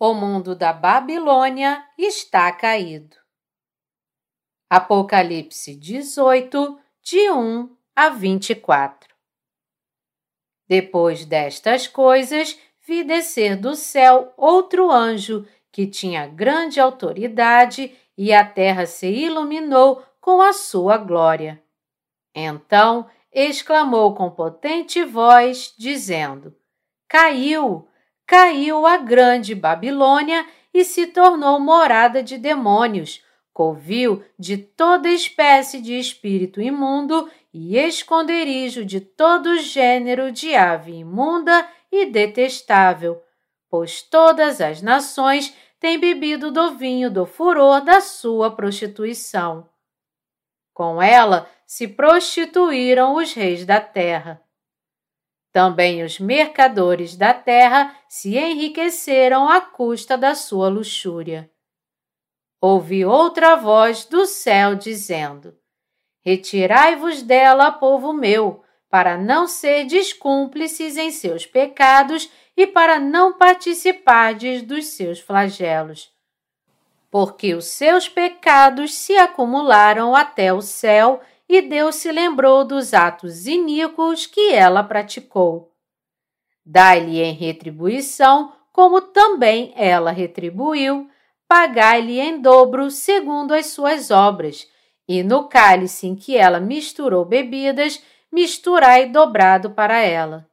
O mundo da Babilônia está caído. Apocalipse 18, de 1 a 24. Depois destas coisas, vi descer do céu outro anjo que tinha grande autoridade e a terra se iluminou com a sua glória. Então exclamou com potente voz, dizendo: Caiu, caiu a grande Babilônia e se tornou morada de demônios, covil de toda espécie de espírito imundo e esconderijo de todo gênero de ave imunda e detestável, pois todas as nações têm bebido do vinho do furor da sua prostituição. Com ela se prostituíram os reis da terra. Também os mercadores da terra se enriqueceram à custa da sua luxúria. Ouvi outra voz do céu dizendo: Retirai-vos dela, povo meu, para não ser descúmplices em seus pecados e para não participardes dos seus flagelos. Porque os seus pecados se acumularam até o céu e Deus se lembrou dos atos iníquos que ela praticou. Dai-lhe em retribuição, como também ela retribuiu, pagai-lhe em dobro segundo as suas obras, e no cálice em que ela misturou bebidas, misturai dobrado para ela.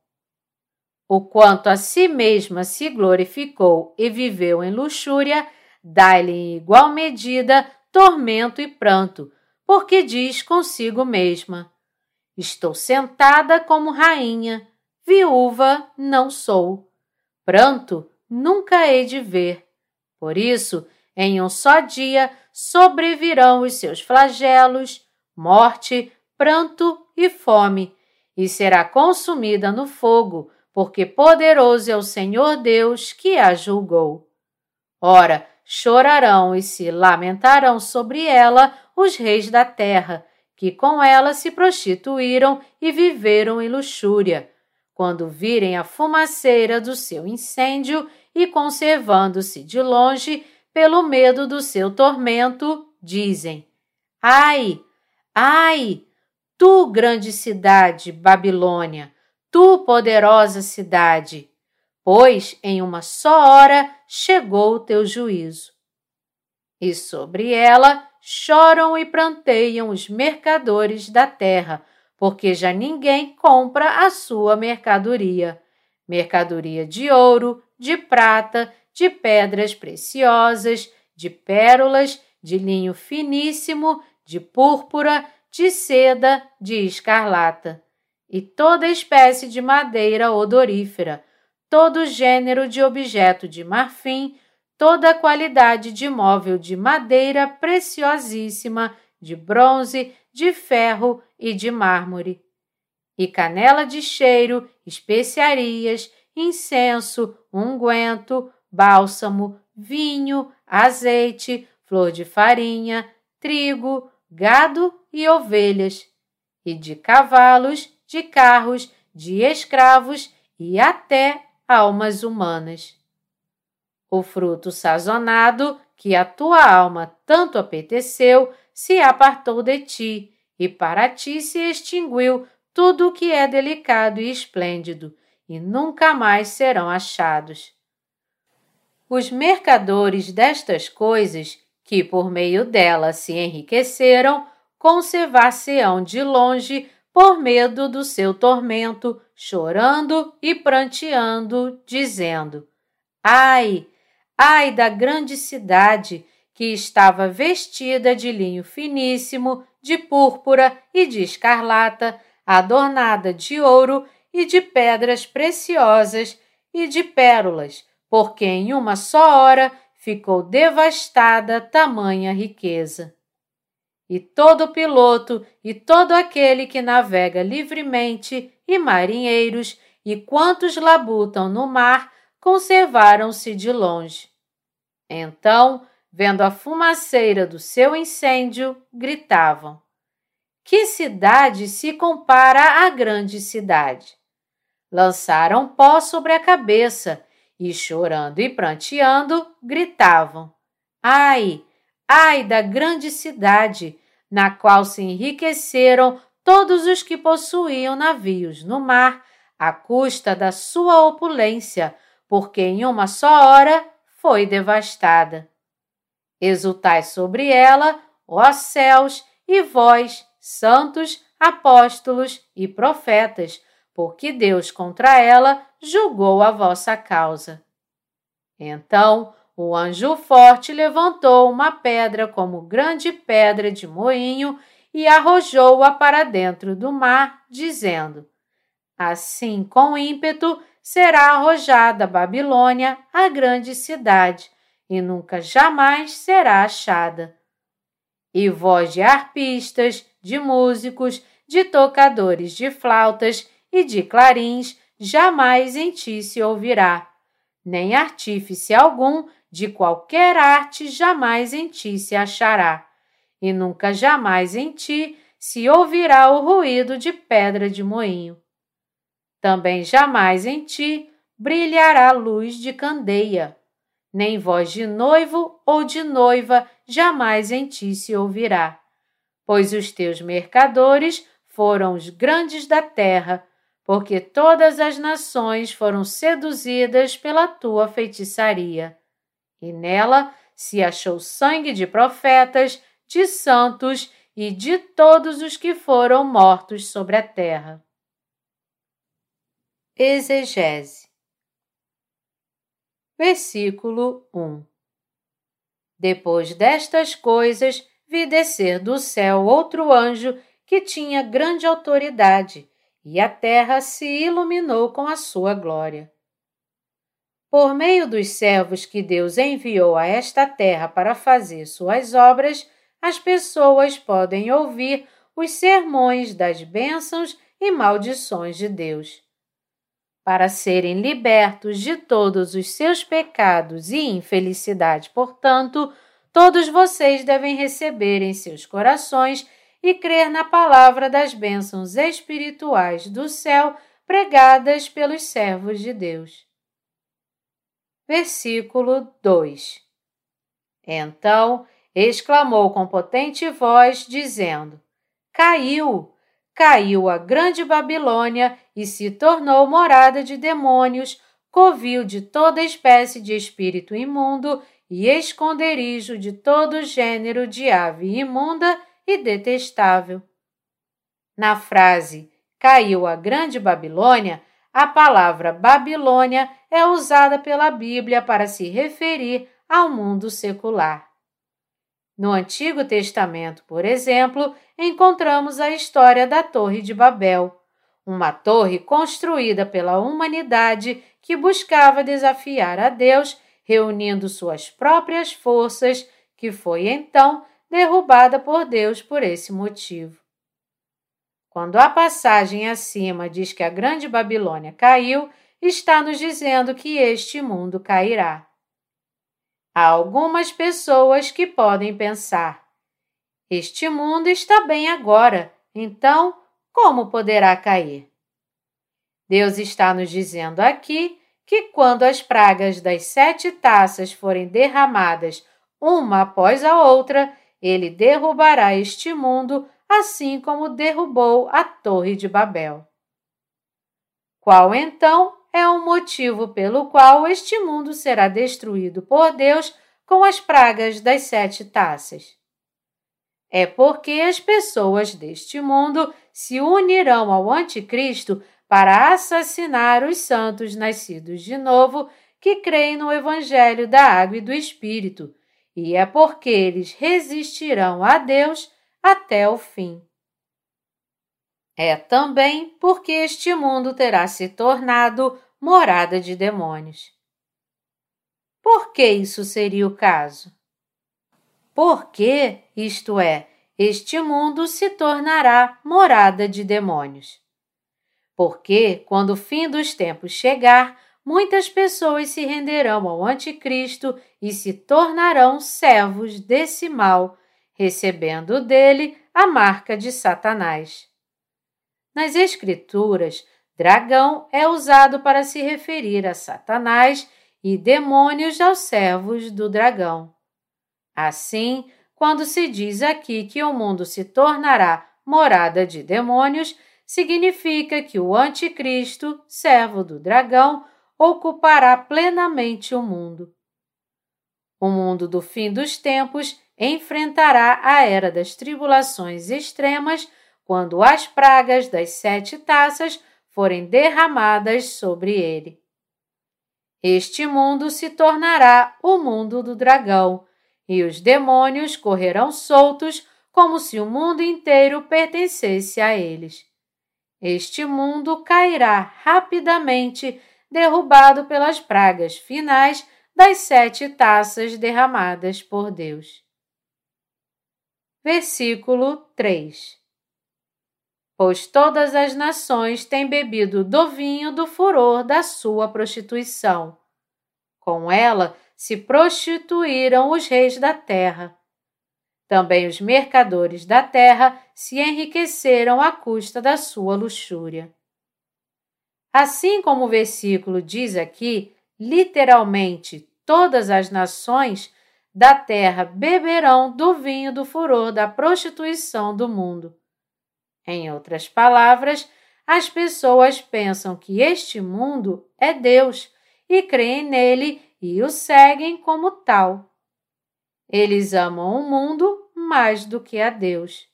O quanto a si mesma se glorificou e viveu em luxúria, dai-lhe em igual medida tormento e pranto, porque diz consigo mesma: Estou sentada como rainha, viúva não sou. Pranto nunca hei de ver. Por isso, em um só dia sobrevirão os seus flagelos, morte, pranto e fome, e será consumida no fogo, porque poderoso é o Senhor Deus que a julgou. Ora, chorarão e se lamentarão sobre ela os reis da terra, que com ela se prostituíram e viveram em luxúria, quando virem a fumaceira do seu incêndio e conservando-se de longe pelo medo do seu tormento, dizem: Ai, ai, tu grande cidade, Babilônia, tu poderosa cidade, pois em uma só hora chegou o teu juízo. E sobre ela choram e pranteiam os mercadores da terra, porque já ninguém compra a sua mercadoria. Mercadoria de ouro, de prata, de pedras preciosas, de pérolas, de linho finíssimo, de púrpura, de seda, de escarlata, e toda espécie de madeira odorífera, todo gênero de objeto de marfim, toda qualidade de móvel de madeira preciosíssima, de bronze, de ferro e de mármore. E canela de cheiro, especiarias, incenso, unguento, bálsamo, vinho, azeite, flor de farinha, trigo, gado e ovelhas, e de cavalos, de carros, de escravos e até almas humanas. O fruto sazonado que a tua alma tanto apeteceu se apartou de ti, e para ti se extinguiu tudo o que é delicado e esplêndido, e nunca mais serão achados. Os mercadores destas coisas, que por meio dela se enriqueceram, conservar-se-ão de longe por medo do seu tormento, chorando e pranteando, dizendo: Ai, ai da grande cidade que estava vestida de linho finíssimo, de púrpura e de escarlata, adornada de ouro e de pedras preciosas e de pérolas, porque em uma só hora ficou devastada tamanha riqueza. E todo piloto e todo aquele que navega livremente, e marinheiros, e quantos labutam no mar, conservaram-se de longe. Então, vendo a fumaceira do seu incêndio, gritavam: Que cidade se compara à grande cidade? Lançaram pó sobre a cabeça e, chorando e pranteando, gritavam: Ai, ai da grande cidade, na qual se enriqueceram todos os que possuíam navios no mar, à custa da sua opulência, porque em uma só hora foi devastada. Exultai sobre ela, ó céus, e vós, santos, apóstolos e profetas, porque Deus contra ela julgou a vossa causa. Então o anjo forte levantou uma pedra como grande pedra de moinho e arrojou-a para dentro do mar, dizendo: Assim, com ímpeto, será arrojada Babilônia, a grande cidade, e nunca jamais será achada. E voz de arpistas, de músicos, de tocadores de flautas e de clarins jamais em ti se ouvirá, nem artífice algum de qualquer arte jamais em ti se achará, e nunca jamais em ti se ouvirá o ruído de pedra de moinho. Também jamais em ti brilhará luz de candeia, nem voz de noivo ou de noiva jamais em ti se ouvirá, pois os teus mercadores foram os grandes da terra, porque todas as nações foram seduzidas pela tua feitiçaria. E nela se achou sangue de profetas, de santos e de todos os que foram mortos sobre a terra. Exegese Versículo 1 Depois destas coisas, vi descer do céu outro anjo que tinha grande autoridade e a terra se iluminou com a sua glória. Por meio dos servos que Deus enviou a esta terra para fazer suas obras, as pessoas podem ouvir os sermões das bênçãos e maldições de Deus. Para serem libertos de todos os seus pecados e infelicidade, portanto, todos vocês devem receber em seus corações e crer na palavra das bênçãos espirituais do céu pregadas pelos servos de Deus. Versículo 2 Então exclamou com potente voz, dizendo: Caiu! Caiu a grande Babilônia e se tornou morada de demônios, covil de toda espécie de espírito imundo e esconderijo de todo gênero de ave imunda e detestável. Na frase caiu a Grande Babilônia, a palavra Babilônia é usada pela Bíblia para se referir ao mundo secular. No Antigo Testamento, por exemplo, encontramos a história da Torre de Babel, uma torre construída pela humanidade que buscava desafiar a Deus, reunindo suas próprias forças, que foi então derrubada por Deus por esse motivo. Quando a passagem acima diz que a Grande Babilônia caiu, está nos dizendo que este mundo cairá. Há algumas pessoas que podem pensar: este mundo está bem agora, então como poderá cair? Deus está nos dizendo aqui que quando as pragas das sete taças forem derramadas uma após a outra, ele derrubará este mundo, assim como derrubou a Torre de Babel. Qual então é o motivo pelo qual este mundo será destruído por Deus com as pragas das sete taças? É porque as pessoas deste mundo se unirão ao Anticristo para assassinar os santos nascidos de novo que creem no Evangelho da Água e do Espírito e é porque eles resistirão a Deus até o fim. É também porque este mundo terá se tornado morada de demônios. Por que isso seria o caso? Porque, isto é, este mundo se tornará morada de demônios. Porque, quando o fim dos tempos chegar, muitas pessoas se renderão ao Anticristo e se tornarão servos desse mal, recebendo dele a marca de Satanás. Nas Escrituras, dragão é usado para se referir a Satanás e demônios aos servos do dragão. Assim, quando se diz aqui que o mundo se tornará morada de demônios, significa que o Anticristo, servo do dragão, ocupará plenamente o mundo. O mundo do fim dos tempos enfrentará a era das tribulações extremas quando as pragas das sete taças forem derramadas sobre ele. Este mundo se tornará o mundo do dragão, e os demônios correrão soltos como se o mundo inteiro pertencesse a eles. Este mundo cairá rapidamente, derrubado pelas pragas finais das sete taças derramadas por Deus. Versículo 3 Pois todas as nações têm bebido do vinho do furor da sua prostituição. Com ela se prostituíram os reis da terra. Também os mercadores da terra se enriqueceram à custa da sua luxúria. Assim como o versículo diz aqui, literalmente todas as nações da terra beberão do vinho do furor da prostituição do mundo. Em outras palavras, as pessoas pensam que este mundo é Deus e creem nele e o seguem como tal. Eles amam o mundo mais do que a Deus.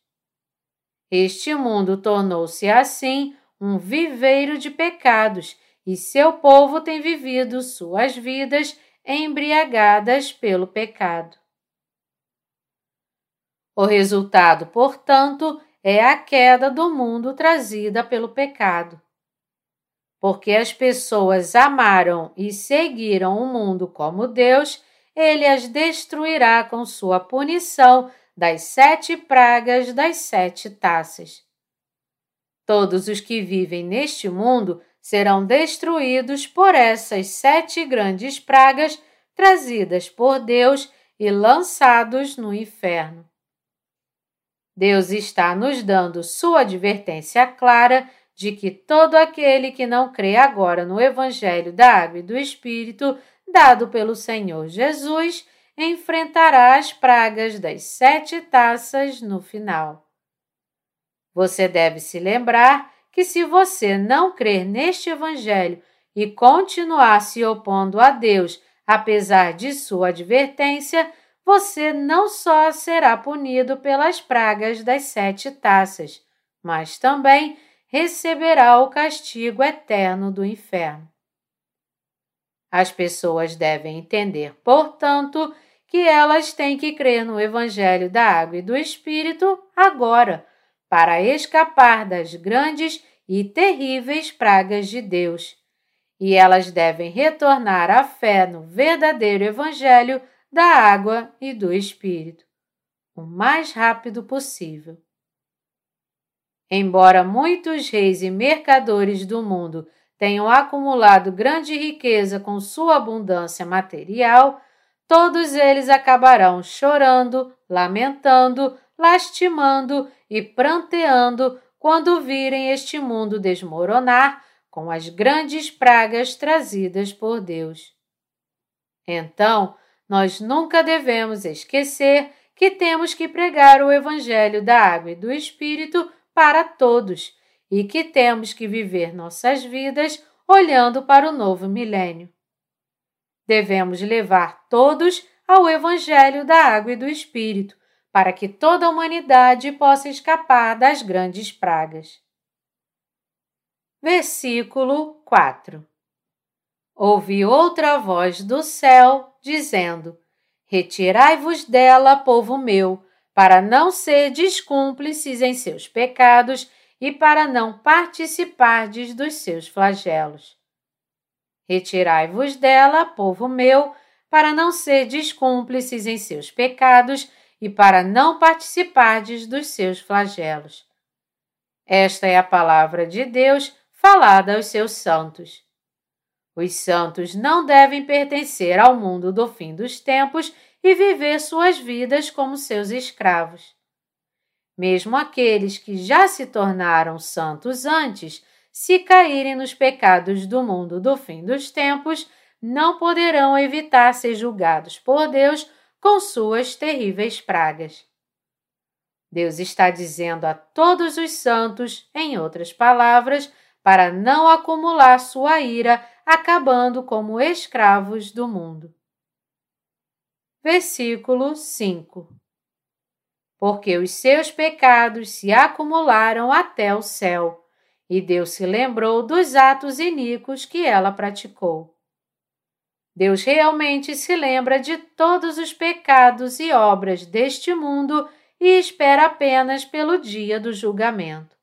Este mundo tornou-se assim um viveiro de pecados e seu povo tem vivido suas vidas embriagadas pelo pecado. O resultado, portanto, é a queda do mundo trazida pelo pecado. Porque as pessoas amaram e seguiram o mundo como Deus, ele as destruirá com sua punição das sete pragas das sete taças. Todos os que vivem neste mundo serão destruídos por essas sete grandes pragas trazidas por Deus e lançados no inferno. Deus está nos dando sua advertência clara de que todo aquele que não crê agora no Evangelho da Água e do Espírito, dado pelo Senhor Jesus, enfrentará as pragas das sete taças no final. Você deve se lembrar que se você não crer neste Evangelho e continuar se opondo a Deus, apesar de sua advertência, você não só será punido pelas pragas das sete taças, mas também receberá o castigo eterno do inferno. As pessoas devem entender, portanto, que elas têm que crer no Evangelho da Água e do Espírito agora para escapar das grandes e terríveis pragas de Deus. E elas devem retornar à fé no verdadeiro Evangelho da água e do Espírito, o mais rápido possível. Embora muitos reis e mercadores do mundo tenham acumulado grande riqueza com sua abundância material, todos eles acabarão chorando, lamentando, lastimando e pranteando quando virem este mundo desmoronar com as grandes pragas trazidas por Deus. Então, nós nunca devemos esquecer que temos que pregar o Evangelho da Água e do Espírito para todos e que temos que viver nossas vidas olhando para o novo milênio. Devemos levar todos ao Evangelho da Água e do Espírito, para que toda a humanidade possa escapar das grandes pragas. Versículo 4 Ouvi outra voz do céu, dizendo: Retirai-vos dela, povo meu, para não serdes cúmplices em seus pecados e para não participardes dos seus flagelos. Retirai-vos dela, povo meu, para não serdes cúmplices em seus pecados e para não participardes dos seus flagelos. Esta é a palavra de Deus falada aos seus santos. Os santos não devem pertencer ao mundo do fim dos tempos e viver suas vidas como seus escravos. Mesmo aqueles que já se tornaram santos antes, se caírem nos pecados do mundo do fim dos tempos, não poderão evitar ser julgados por Deus com suas terríveis pragas. Deus está dizendo a todos os santos, em outras palavras, para não acumular sua ira, acabando como escravos do mundo. Versículo 5 Porque os seus pecados se acumularam até o céu, e Deus se lembrou dos atos iníquos que ela praticou. Deus realmente se lembra de todos os pecados e obras deste mundo e espera apenas pelo dia do julgamento.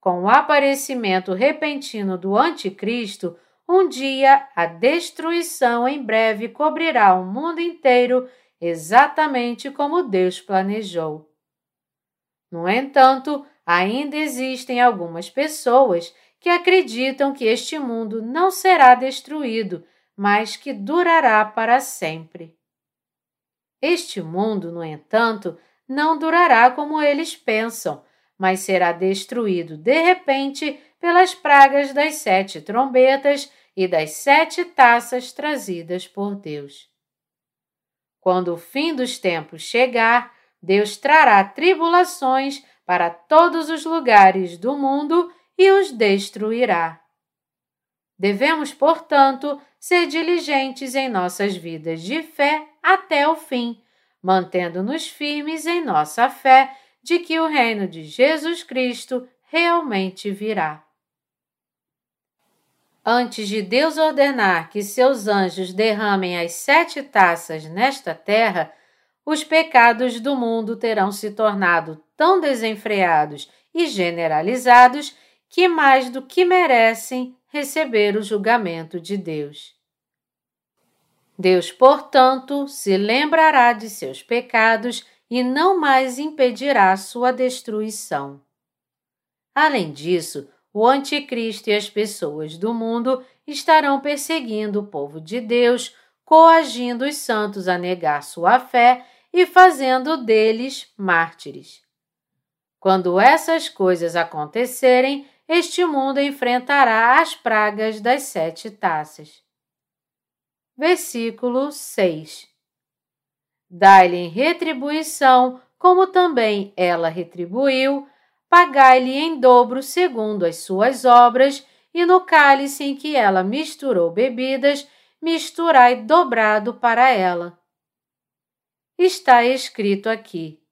Com o aparecimento repentino do Anticristo, um dia a destruição em breve cobrirá o mundo inteiro, exatamente como Deus planejou. No entanto, ainda existem algumas pessoas que acreditam que este mundo não será destruído, mas que durará para sempre. Este mundo, no entanto, não durará como eles pensam, mas será destruído de repente pelas pragas das sete trombetas e das sete taças trazidas por Deus. Quando o fim dos tempos chegar, Deus trará tribulações para todos os lugares do mundo e os destruirá. Devemos, portanto, ser diligentes em nossas vidas de fé até o fim, mantendo-nos firmes em nossa fé de que o reino de Jesus Cristo realmente virá. Antes de Deus ordenar que seus anjos derramem as sete taças nesta terra, os pecados do mundo terão se tornado tão desenfreados e generalizados que mais do que merecem receber o julgamento de Deus. Deus, portanto, se lembrará de seus pecados e não mais impedirá sua destruição. Além disso, o Anticristo e as pessoas do mundo estarão perseguindo o povo de Deus, coagindo os santos a negar sua fé e fazendo deles mártires. Quando essas coisas acontecerem, este mundo enfrentará as pragas das sete taças. Versículo 6 Dai-lhe retribuição, como também ela retribuiu, pagai-lhe em dobro segundo as suas obras, e no cálice em que ela misturou bebidas, misturai dobrado para ela. Está escrito aqui: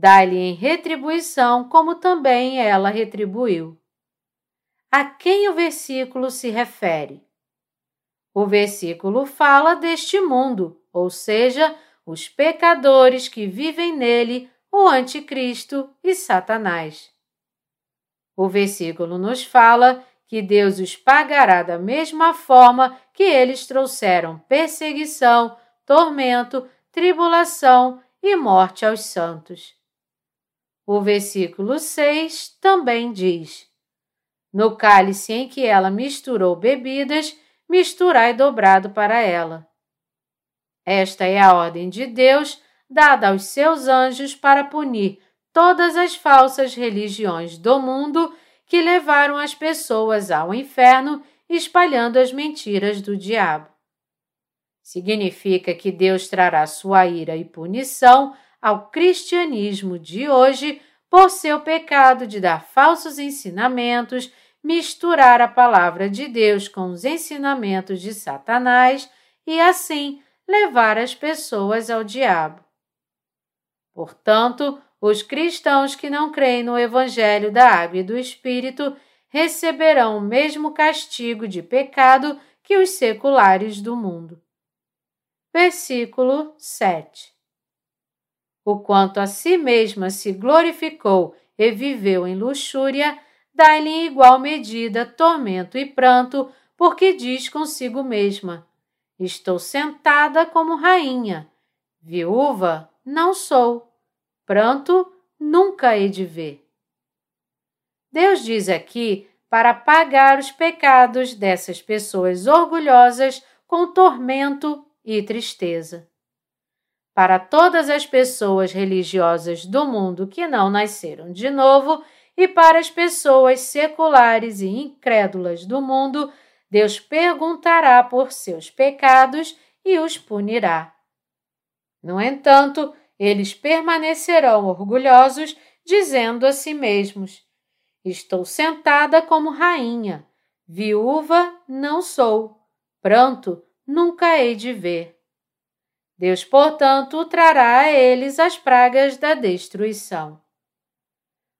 Dai-lhe em retribuição, como também ela retribuiu. A quem o versículo se refere? O versículo fala deste mundo, ou seja, os pecadores que vivem nele, o Anticristo e Satanás. O versículo nos fala que Deus os pagará da mesma forma que eles trouxeram perseguição, tormento, tribulação e morte aos santos. O versículo 6 também diz: No cálice em que ela misturou bebidas, misturai dobrado para ela. Esta é a ordem de Deus dada aos seus anjos para punir todas as falsas religiões do mundo que levaram as pessoas ao inferno espalhando as mentiras do diabo. Significa que Deus trará sua ira e punição ao cristianismo de hoje por seu pecado de dar falsos ensinamentos misturar a palavra de Deus com os ensinamentos de Satanás e assim levar as pessoas ao diabo. Portanto, os cristãos que não creem no Evangelho da Água e do Espírito receberão o mesmo castigo de pecado que os seculares do mundo. Versículo 7 O quanto a si mesma se glorificou e viveu em luxúria, dá-lhe em igual medida tormento e pranto, porque diz consigo mesma: Estou sentada como rainha. Viúva não sou. Pranto nunca hei de ver. Deus diz aqui para pagar os pecados dessas pessoas orgulhosas com tormento e tristeza. Para todas as pessoas religiosas do mundo que não nasceram de novo, e para as pessoas seculares e incrédulas do mundo, Deus perguntará por seus pecados e os punirá. No entanto, eles permanecerão orgulhosos, dizendo a si mesmos: Estou sentada como rainha, viúva não sou, pranto nunca hei de ver. Deus, portanto, trará a eles as pragas da destruição.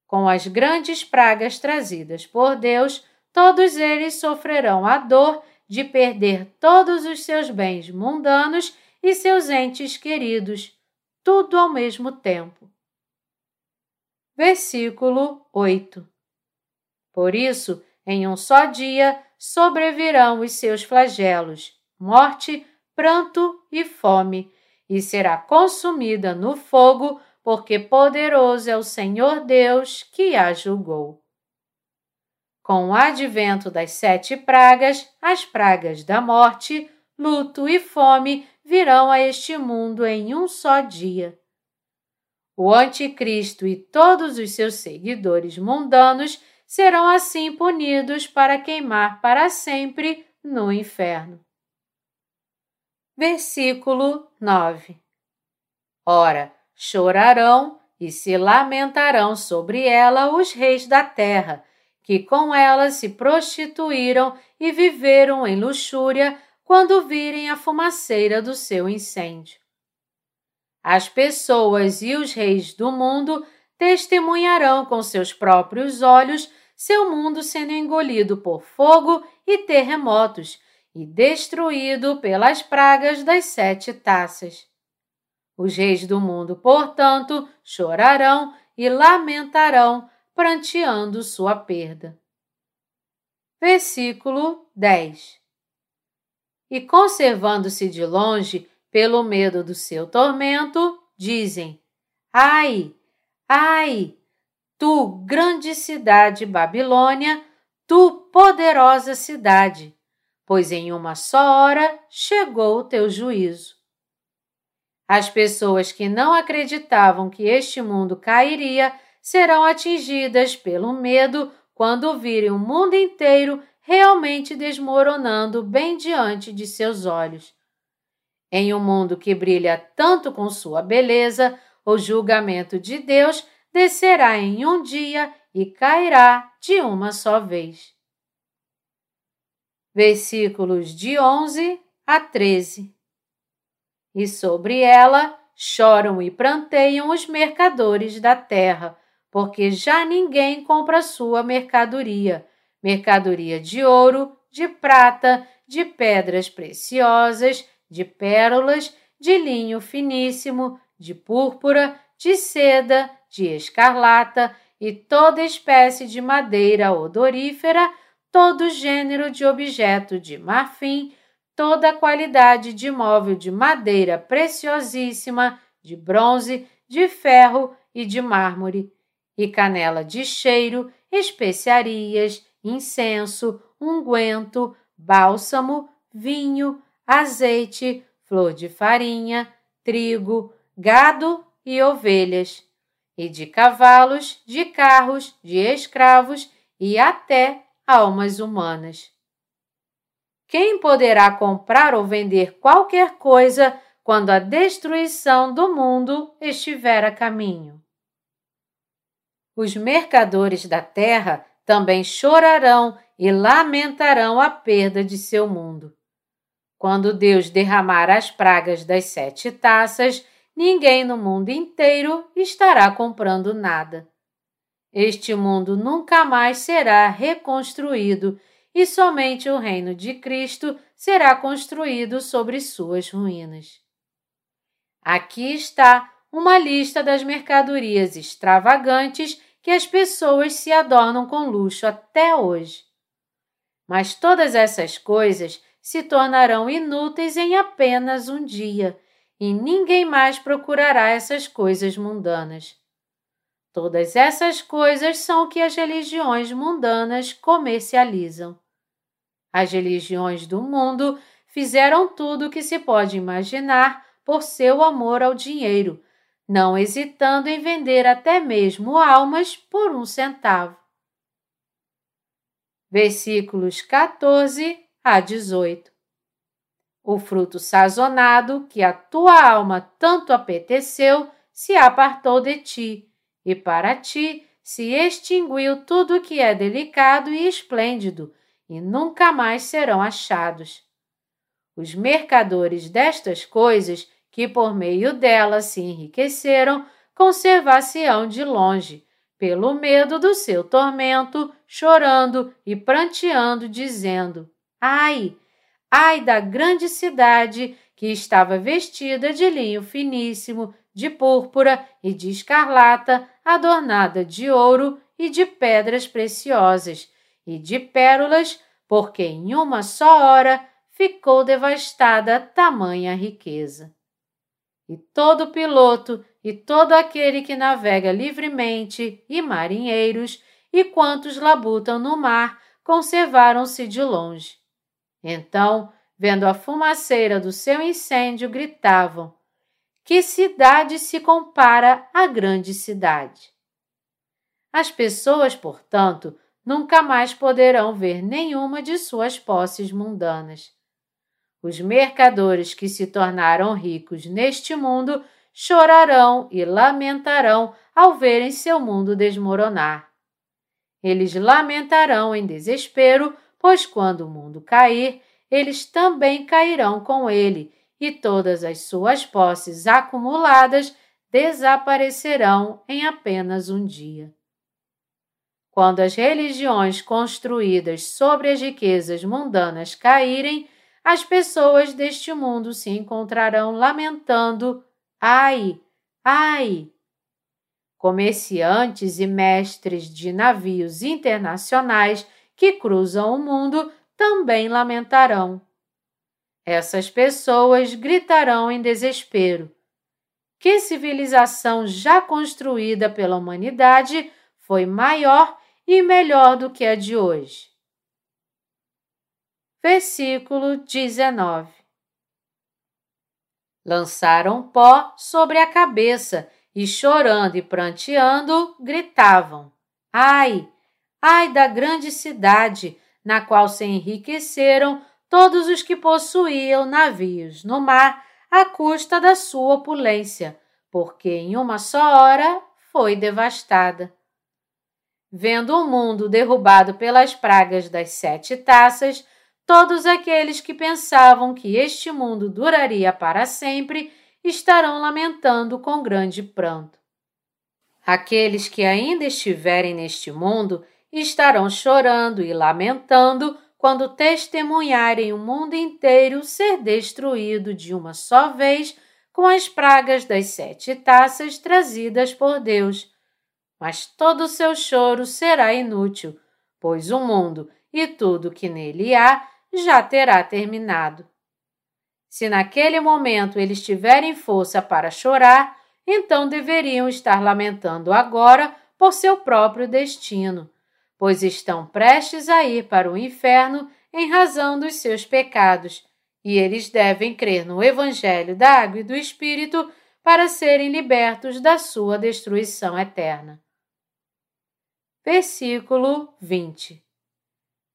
Com as grandes pragas trazidas por Deus, todos eles sofrerão a dor de perder todos os seus bens mundanos e seus entes queridos, tudo ao mesmo tempo. Versículo 8 Por isso, em um só dia sobrevirão os seus flagelos, morte, pranto e fome, e será consumida no fogo, porque poderoso é o Senhor Deus que a julgou. Com o advento das sete pragas, as pragas da morte, luto e fome virão a este mundo em um só dia. O Anticristo e todos os seus seguidores mundanos serão assim punidos para queimar para sempre no inferno. Versículo 9 Ora, chorarão e se lamentarão sobre ela os reis da terra, que com ela se prostituíram e viveram em luxúria quando virem a fumaceira do seu incêndio. As pessoas e os reis do mundo testemunharão com seus próprios olhos seu mundo sendo engolido por fogo e terremotos e destruído pelas pragas das sete taças. Os reis do mundo, portanto, chorarão e lamentarão, pranteando sua perda. Versículo 10 E conservando-se de longe, pelo medo do seu tormento, dizem: Ai, ai, tu, grande cidade Babilônia, tu, poderosa cidade, pois em uma só hora chegou o teu juízo. As pessoas que não acreditavam que este mundo cairia serão atingidas pelo medo quando virem o mundo inteiro realmente desmoronando bem diante de seus olhos. Em um mundo que brilha tanto com sua beleza, o julgamento de Deus descerá em um dia e cairá de uma só vez versículos de 11 a 13. E sobre ela choram e pranteiam os mercadores da terra, porque já ninguém compra sua mercadoria, mercadoria de ouro, de prata, de pedras preciosas, de pérolas, de linho finíssimo, de púrpura, de seda, de escarlata e toda espécie de madeira odorífera todo gênero de objeto de marfim, toda qualidade de móvel de madeira preciosíssima, de bronze, de ferro e de mármore, e canela de cheiro, especiarias, incenso, unguento, bálsamo, vinho, azeite, flor de farinha, trigo, gado e ovelhas, e de cavalos, de carros, de escravos e até almas humanas. Quem poderá comprar ou vender qualquer coisa quando a destruição do mundo estiver a caminho? Os mercadores da terra também chorarão e lamentarão a perda de seu mundo. Quando Deus derramar as pragas das sete taças, ninguém no mundo inteiro estará comprando nada. Este mundo nunca mais será reconstruído e somente o reino de Cristo será construído sobre suas ruínas. Aqui está uma lista das mercadorias extravagantes que as pessoas se adornam com luxo até hoje. Mas todas essas coisas se tornarão inúteis em apenas um dia, e ninguém mais procurará essas coisas mundanas. Todas essas coisas são o que as religiões mundanas comercializam. As religiões do mundo fizeram tudo o que se pode imaginar por seu amor ao dinheiro, não hesitando em vender até mesmo almas por um centavo. Versículos 14 a 18. O fruto sazonado que a tua alma tanto apeteceu se apartou de ti, e para ti se extinguiu tudo que é delicado e esplêndido, e nunca mais serão achados. Os mercadores destas coisas, que por meio delas se enriqueceram, conservar-se-ão de longe, pelo medo do seu tormento, chorando e pranteando, dizendo: Ai, ai da grande cidade que estava vestida de linho finíssimo, de púrpura e de escarlata, adornada de ouro e de pedras preciosas e de pérolas, porque em uma só hora ficou devastada tamanha riqueza. E todo piloto e todo aquele que navega livremente, e marinheiros, e quantos labutam no mar, conservaram-se de longe. Então, vendo a fumaceira do seu incêndio, gritavam: Que cidade se compara à grande cidade? As pessoas, portanto, nunca mais poderão ver nenhuma de suas posses mundanas. Os mercadores que se tornaram ricos neste mundo chorarão e lamentarão ao verem seu mundo desmoronar. Eles lamentarão em desespero, pois quando o mundo cair, eles também cairão com ele, e todas as suas posses acumuladas desaparecerão em apenas um dia. Quando as religiões construídas sobre as riquezas mundanas caírem, as pessoas deste mundo se encontrarão lamentando: ai, ai! Comerciantes e mestres de navios internacionais que cruzam o mundo também lamentarão. Essas pessoas gritarão em desespero. Que civilização já construída pela humanidade foi maior e melhor do que a de hoje? Versículo 19 Lançaram pó sobre a cabeça e, chorando e pranteando, gritavam: Ai, ai da grande cidade! na qual se enriqueceram todos os que possuíam navios no mar à custa da sua opulência, porque em uma só hora foi devastada. Vendo o mundo derrubado pelas pragas das sete taças, todos aqueles que pensavam que este mundo duraria para sempre estarão lamentando com grande pranto. Aqueles que ainda estiverem neste mundo estarão chorando e lamentando quando testemunharem o mundo inteiro ser destruído de uma só vez com as pragas das sete taças trazidas por Deus. Mas todo o seu choro será inútil, pois o mundo e tudo que nele há já terá terminado. Se naquele momento eles tiverem força para chorar, então deveriam estar lamentando agora por seu próprio destino pois estão prestes a ir para o inferno em razão dos seus pecados, e eles devem crer no Evangelho da Água e do Espírito para serem libertos da sua destruição eterna. Versículo 20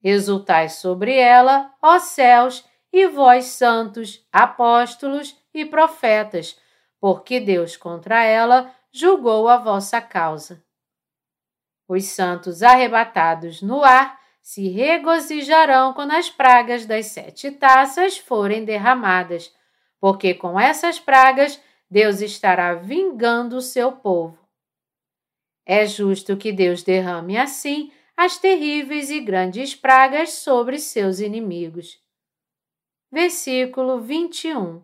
Exultai sobre ela, ó céus, e vós santos, apóstolos e profetas, porque Deus contra ela julgou a vossa causa. Os santos arrebatados no ar se regozijarão quando as pragas das sete taças forem derramadas, porque com essas pragas Deus estará vingando o seu povo. É justo que Deus derrame assim as terríveis e grandes pragas sobre seus inimigos. Versículo 21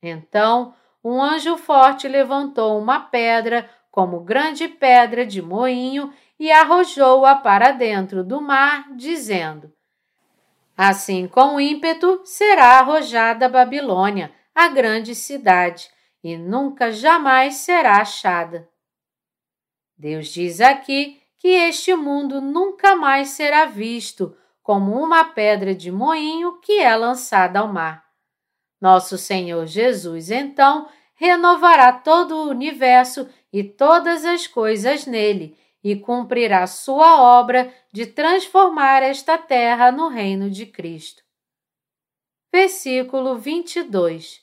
Então um anjo forte levantou uma pedra como grande pedra de moinho e arrojou-a para dentro do mar, dizendo: Assim com ímpeto será arrojada Babilônia, a grande cidade, e nunca jamais será achada. Deus diz aqui que este mundo nunca mais será visto como uma pedra de moinho que é lançada ao mar. Nosso Senhor Jesus, então, renovará todo o universo e todas as coisas nele, e cumprirá sua obra de transformar esta terra no reino de Cristo. Versículo 22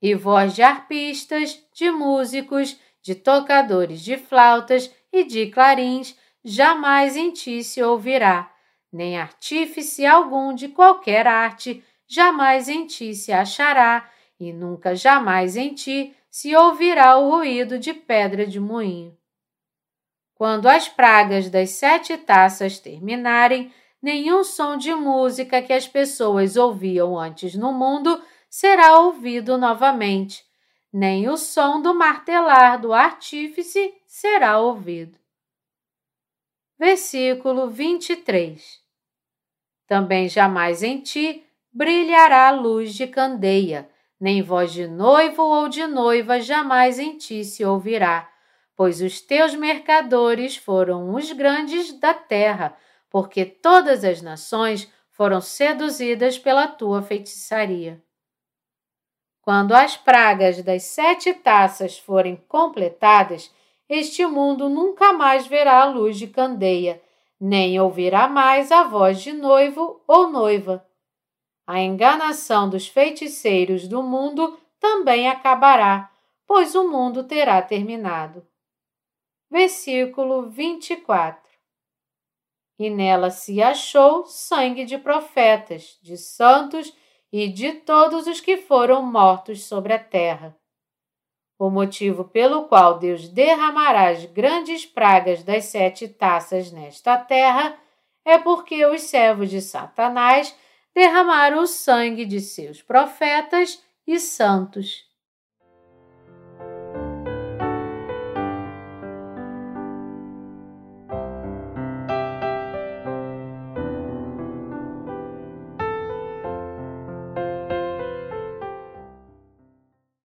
E voz de arpistas, de músicos, de tocadores de flautas e de clarins, jamais em ti se ouvirá, nem artífice algum de qualquer arte, jamais em ti se achará, e nunca jamais em ti se ouvirá o ruído de pedra de moinho. Quando as pragas das sete taças terminarem, nenhum som de música que as pessoas ouviam antes no mundo será ouvido novamente, nem o som do martelar do artífice será ouvido. Versículo 23 Também jamais em ti brilhará a luz de candeia, nem voz de noivo ou de noiva jamais em ti se ouvirá, pois os teus mercadores foram os grandes da terra, porque todas as nações foram seduzidas pela tua feitiçaria. Quando as pragas das sete taças forem completadas, este mundo nunca mais verá a luz de candeia, nem ouvirá mais a voz de noivo ou noiva. A enganação dos feiticeiros do mundo também acabará, pois o mundo terá terminado. Versículo 24 E nela se achou sangue de profetas, de santos e de todos os que foram mortos sobre a terra. O motivo pelo qual Deus derramará as grandes pragas das sete taças nesta terra é porque os servos de Satanás derramaram o sangue de seus profetas e santos.